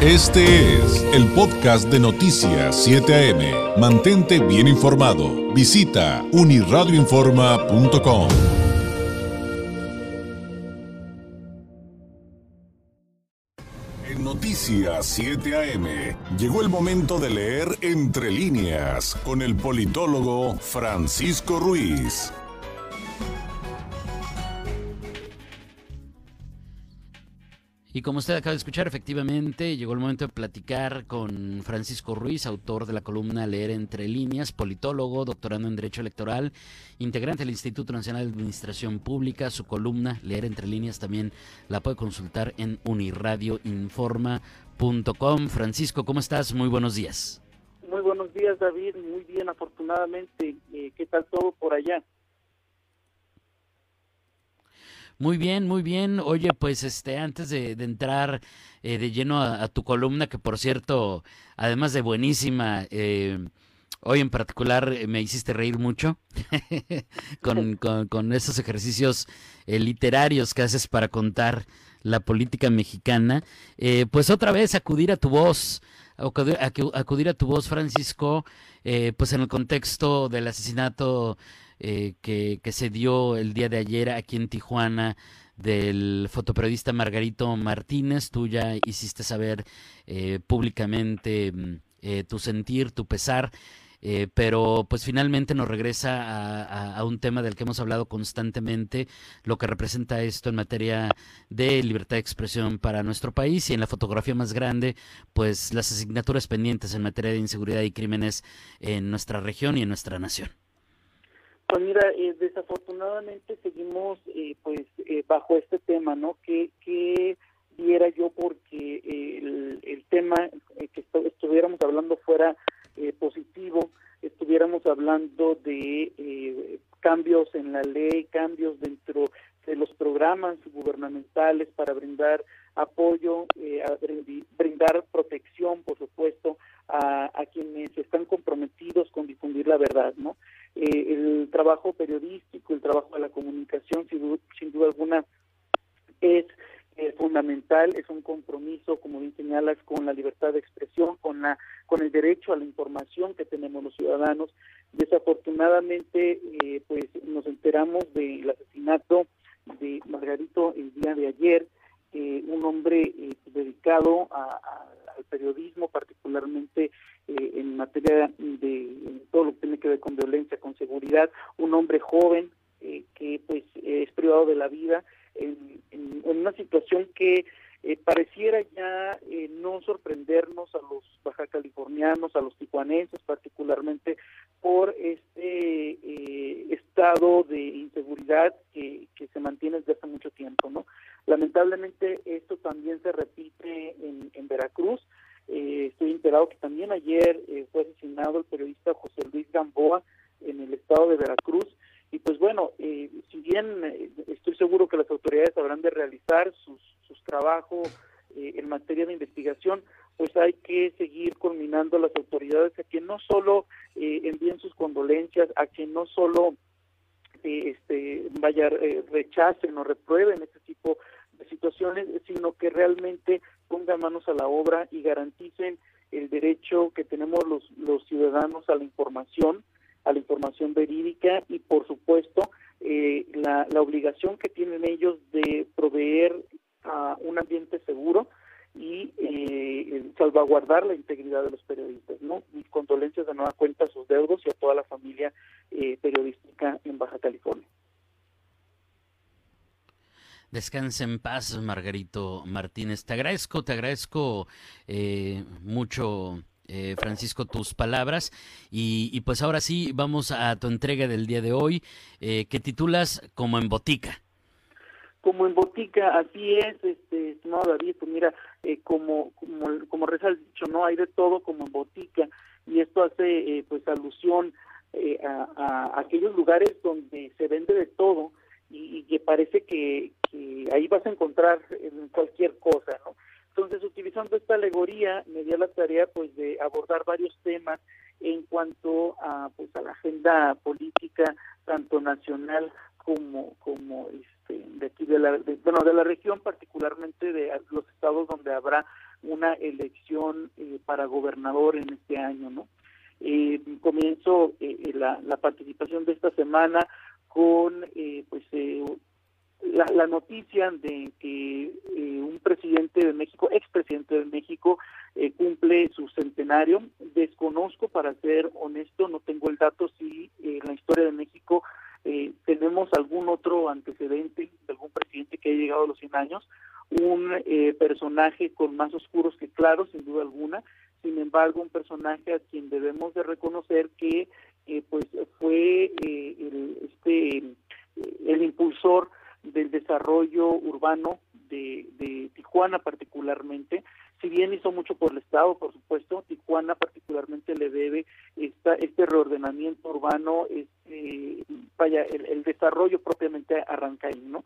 Este es el podcast de Noticias 7 AM. Mantente bien informado. Visita uniradioinforma.com. En Noticias 7 AM llegó el momento de leer entre líneas con el politólogo Francisco Ruiz. Y como usted acaba de escuchar, efectivamente llegó el momento de platicar con Francisco Ruiz, autor de la columna Leer entre líneas, politólogo, doctorando en Derecho Electoral, integrante del Instituto Nacional de Administración Pública. Su columna Leer entre líneas también la puede consultar en uniradioinforma.com. Francisco, ¿cómo estás? Muy buenos días. Muy buenos días, David. Muy bien, afortunadamente. Eh, ¿Qué tal todo por allá? Muy bien, muy bien. Oye, pues este, antes de, entrar eh, de lleno a, tu columna, que por cierto, además de buenísima, eh, hoy en particular eh, me hiciste reír mucho con, con, esos ejercicios literarios que haces para contar la política mexicana. pues otra vez acudir a tu voz, acudir a tu voz, Francisco, pues en el contexto del asesinato eh, que, se dio el día de ayer aquí en Tijuana del fotoperiodista Margarito Martínez. Tú ya hiciste saber eh, públicamente mm, eh, tu sentir, tu pesar. pero pues finalmente nos regresa a, un tema del que hemos hablado constantemente, lo que representa esto en materia de libertad de expresión para nuestro país y en la fotografía más grande, pues las asignaturas pendientes en materia de inseguridad y crímenes en nuestra región y en nuestra nación. Pues mira, eh, desafortunadamente seguimos eh, pues eh, bajo este tema, ¿no? Que, que viera yo porque el, el, tema que estuviéramos hablando fuera positivo, estuviéramos hablando de cambios en la ley, cambios dentro de los programas gubernamentales para brindar apoyo, brindar protección, por supuesto, a, a quienes están comprometidos con difundir la verdad, ¿no? Eh, el trabajo periodístico, el trabajo de la comunicación, sin, duda, alguna, es eh, fundamental, es un compromiso, como bien señalas, con la libertad de expresión, con la con el derecho a la información que tenemos los ciudadanos. Desafortunadamente, eh, pues nos enteramos del asesinato de Margarito el día de ayer, un hombre dedicado al periodismo, particularmente en materia de todo lo que tiene que ver con violencia, con seguridad, un hombre joven eh, que pues es privado de la vida en, en, una situación que eh, pareciera ya eh, no sorprendernos a los baja californianos, a los tijuanenses particularmente, por este estado de inseguridad que, que se mantiene desde hace mucho tiempo, ¿no? Lamentablemente esto también se repite en, en Veracruz, eh, estoy enterado que también ayer eh, fue asesinado el periodista José Luis Gamboa en el estado de Veracruz. Y pues bueno, eh, si bien estoy seguro que las autoridades habrán de realizar sus, sus trabajos en materia de investigación, pues hay que seguir culminando a las autoridades a que no solo envíen sus condolencias, a que no solo este, vaya rechacen o reprueben este tipo de situaciones, sino que realmente pongan manos a la obra y garanticen el derecho que tenemos los, los ciudadanos a la información, a la información verídica y por supuesto eh, la, la obligación que tienen ellos de proveer a un ambiente seguro y eh, salvaguardar la integridad de los periodistas. ¿no? Mis condolencias de nueva cuenta a sus deudos y a toda la familia eh, periodística en Baja California. Descanse en paz, Margarito Martínez. Te agradezco, te agradezco eh, mucho, eh, Francisco, tus palabras. Y, pues ahora sí, vamos a tu entrega del día de hoy, eh, que titulas Como en Botica. Como en Botica, así es, este, estimado David, pues mira, como, como, como reza el dicho, no hay de todo como en Botica. Y esto hace pues alusión a aquellos lugares donde se vende de todo y, que parece que, ahí vas a encontrar cualquier cosa, ¿no? Entonces, utilizando esta alegoría, me dio la tarea pues de abordar varios temas en cuanto a pues a la agenda política tanto nacional como como este de aquí de la bueno de la región particularmente de los estados donde habrá una elección eh, para gobernador en este año, ¿no? Eh, comienzo eh, la, la, participación de esta semana con pues la, la, noticia de que un presidente de México, expresidente de México, cumple su centenario. Desconozco, para ser honesto, no tengo el dato si en la historia de México tenemos algún otro antecedente de algún presidente que haya llegado a los 100 años un eh, personaje con más oscuros que claros, sin duda alguna, sin embargo, un personaje a quien debemos de reconocer que eh, pues fue eh, el, este, el impulsor del desarrollo urbano de, de, Tijuana particularmente, si bien hizo mucho por el Estado, por supuesto, Tijuana particularmente le debe esta, este reordenamiento urbano, este, vaya, el, desarrollo propiamente arranca ahí, ¿no?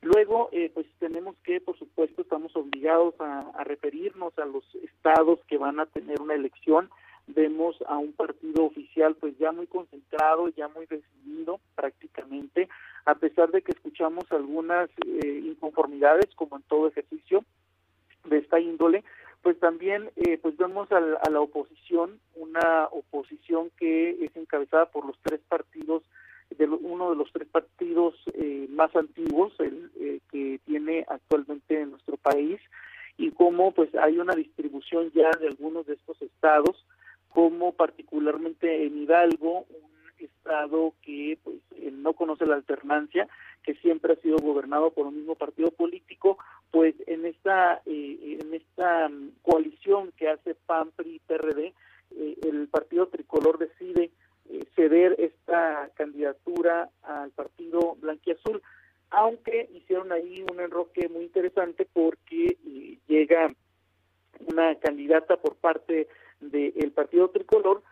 Luego, eh, pues tenemos que, por supuesto, estamos obligados a, referirnos a los estados que van a tener una elección. Vemos a un partido oficial, pues ya muy concentrado, ya muy decidido prácticamente, a pesar de que escuchamos algunas eh, inconformidades, como en todo ejercicio de esta índole, pues también eh, pues vemos a la oposición, una oposición que es encabezada por los tres partidos de uno de los tres partidos eh, más antiguos el, eh, que tiene actualmente en nuestro país y cómo pues hay una distribución ya de algunos de estos estados como particularmente en Hidalgo un estado que pues no conoce la alternancia que siempre ha sido gobernado por un mismo partido político pues en esta eh, en esta mm, coalición que hace PAN PRI y PRD el partido tricolor decide eh, ceder esta candidatura al partido blanquiazul, aunque hicieron ahí un enroque muy interesante porque eh, llega una candidata por parte del partido tricolor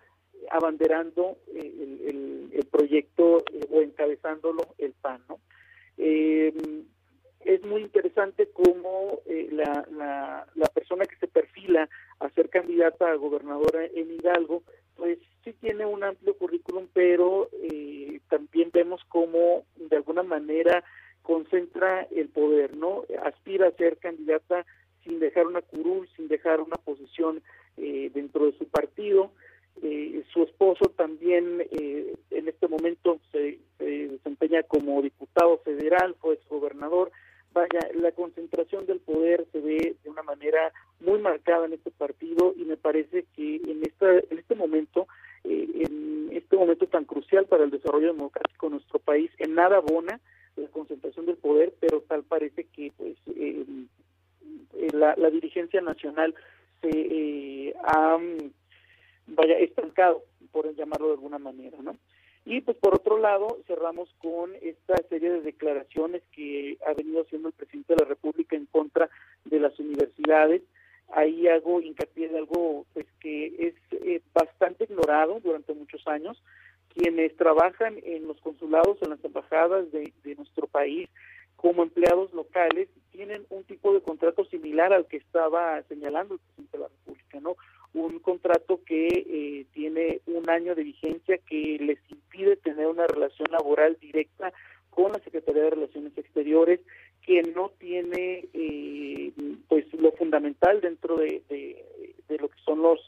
abanderando eh, el, el, proyecto el PAN, ¿no? es muy interesante cómo la, la, la, persona que se perfila a ser candidata a gobernadora en Hidalgo pues sí tiene un amplio currículum, pero eh, también vemos cómo de alguna manera concentra el poder, ¿no? Aspira a ser candidata sin dejar una curul, sin dejar una posición eh, dentro de su partido. Eh, su esposo también en este momento se, se, desempeña como diputado federal, fue exgobernador, vaya, la concentración del poder se ve de una manera muy marcada en este partido y me parece que en esta en este momento eh, en este momento tan crucial para el desarrollo democrático de nuestro país en nada abona la concentración del poder pero tal parece que pues eh, la, la, dirigencia nacional se eh, ha vaya estancado por llamarlo de alguna manera no y pues por otro lado, cerramos con esta serie de declaraciones que ha venido haciendo el presidente de la República en contra de las universidades. Ahí hago hincapié en algo pues que es eh, bastante ignorado durante muchos años. Quienes trabajan en los consulados, en las embajadas de, de nuestro país, como empleados locales, tienen un tipo de contrato similar al que estaba señalando el presidente de la República, ¿no? un contrato que eh, tiene un año de vigencia que les laboral directa con la Secretaría de Relaciones Exteriores, que no tiene eh, pues lo fundamental dentro de, de, lo que son los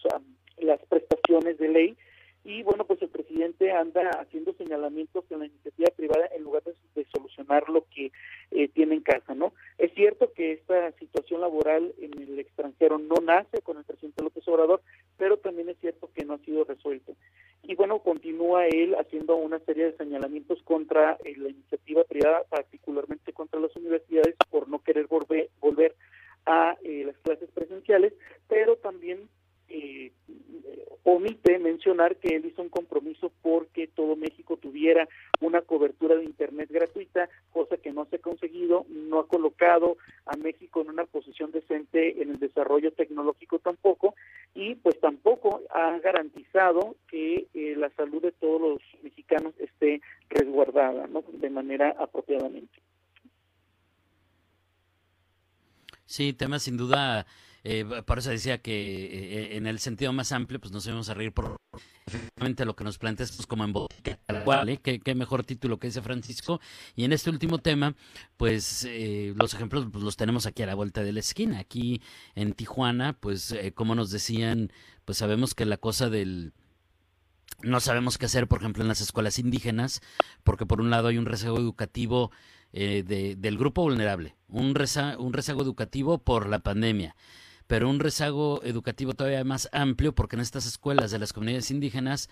las prestaciones de ley. Y bueno pues el presidente anda haciendo señalamientos en la iniciativa privada en lugar de, solucionar lo que eh, tiene en casa no es cierto que esta situación laboral en el extranjero no nace con el presidente López Obrador pero también es cierto que no ha sido resuelto y bueno continúa él haciendo una serie de señalamientos contra eh, la iniciativa privada particularmente contra las universidades por no querer volver volver a eh, las clases presenciales pero también eh, omite mencionar que él hizo un compromiso porque todo México tuviera una cobertura de Internet gratuita, cosa que no se ha conseguido, no ha colocado a México en una posición decente en el desarrollo tecnológico tampoco, y pues tampoco ha garantizado que eh, la salud de todos los mexicanos esté resguardada ¿no? de apropiadamente. Sí, tema sin duda Eh, por eso decía que eh, en el sentido más amplio, pues nos íbamos a reír por efectivamente lo que nos planteas pues, como en boca, cual, ¿eh? ¿Qué, mejor título que dice Francisco. Y en este último tema, pues eh, los ejemplos pues, los tenemos aquí a la vuelta de la esquina. Aquí en Tijuana, pues como nos decían, pues sabemos que la cosa del no sabemos qué hacer, por ejemplo, en las escuelas indígenas, porque por un lado hay un rezago educativo eh, de, del grupo vulnerable, un, un rezago educativo por la pandemia, pero un rezago educativo todavía más amplio, porque en estas escuelas de las comunidades indígenas,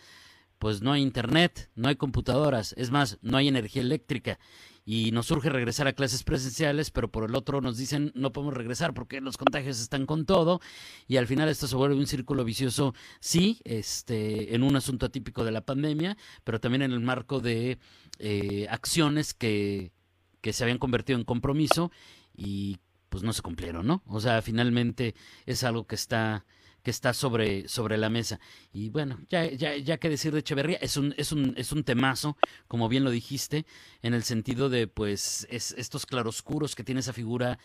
pues no hay internet, no hay computadoras, es más, no hay energía eléctrica y nos surge regresar a clases presenciales, pero por el otro nos dicen no podemos regresar porque los contagios están con todo y al final esto se vuelve un círculo vicioso, sí, este, en un asunto atípico de la pandemia, pero también en el marco de eh, acciones que, que se habían convertido en compromiso y pues no se cumplieron, ¿no? O sea, finalmente es algo que está que está sobre, sobre la mesa. Y bueno, ya, ya, ya que decir de Echeverría, es un, es un, es un temazo, como bien lo dijiste, en el sentido de pues es, estos claroscuros que tiene esa figura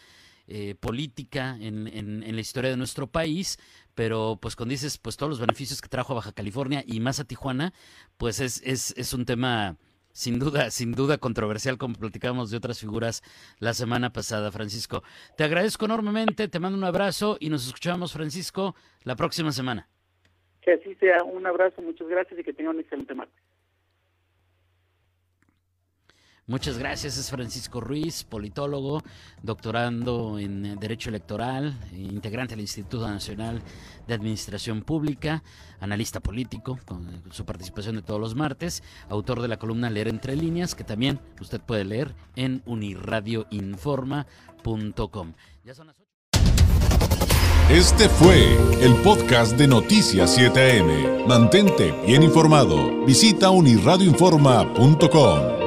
eh, política en, en, la historia de nuestro país, pero pues cuando dices pues todos los beneficios que trajo a Baja California y más a Tijuana, pues es, es, es un tema sin duda, sin duda controversial, como platicamos de otras figuras la semana pasada, Francisco. Te agradezco enormemente, te mando un abrazo y nos escuchamos, Francisco, la próxima semana. Que así sea, un abrazo, muchas gracias y que tengan un excelente martes. Muchas gracias, es Francisco Ruiz, politólogo, doctorando en Derecho Electoral, integrante del Instituto Nacional de Administración Pública, analista político, con su participación de todos los martes, autor de la columna Leer entre líneas, que también usted puede leer en las Este fue el podcast de Noticias 7am. Mantente bien informado. Visita unirradioinforma.com.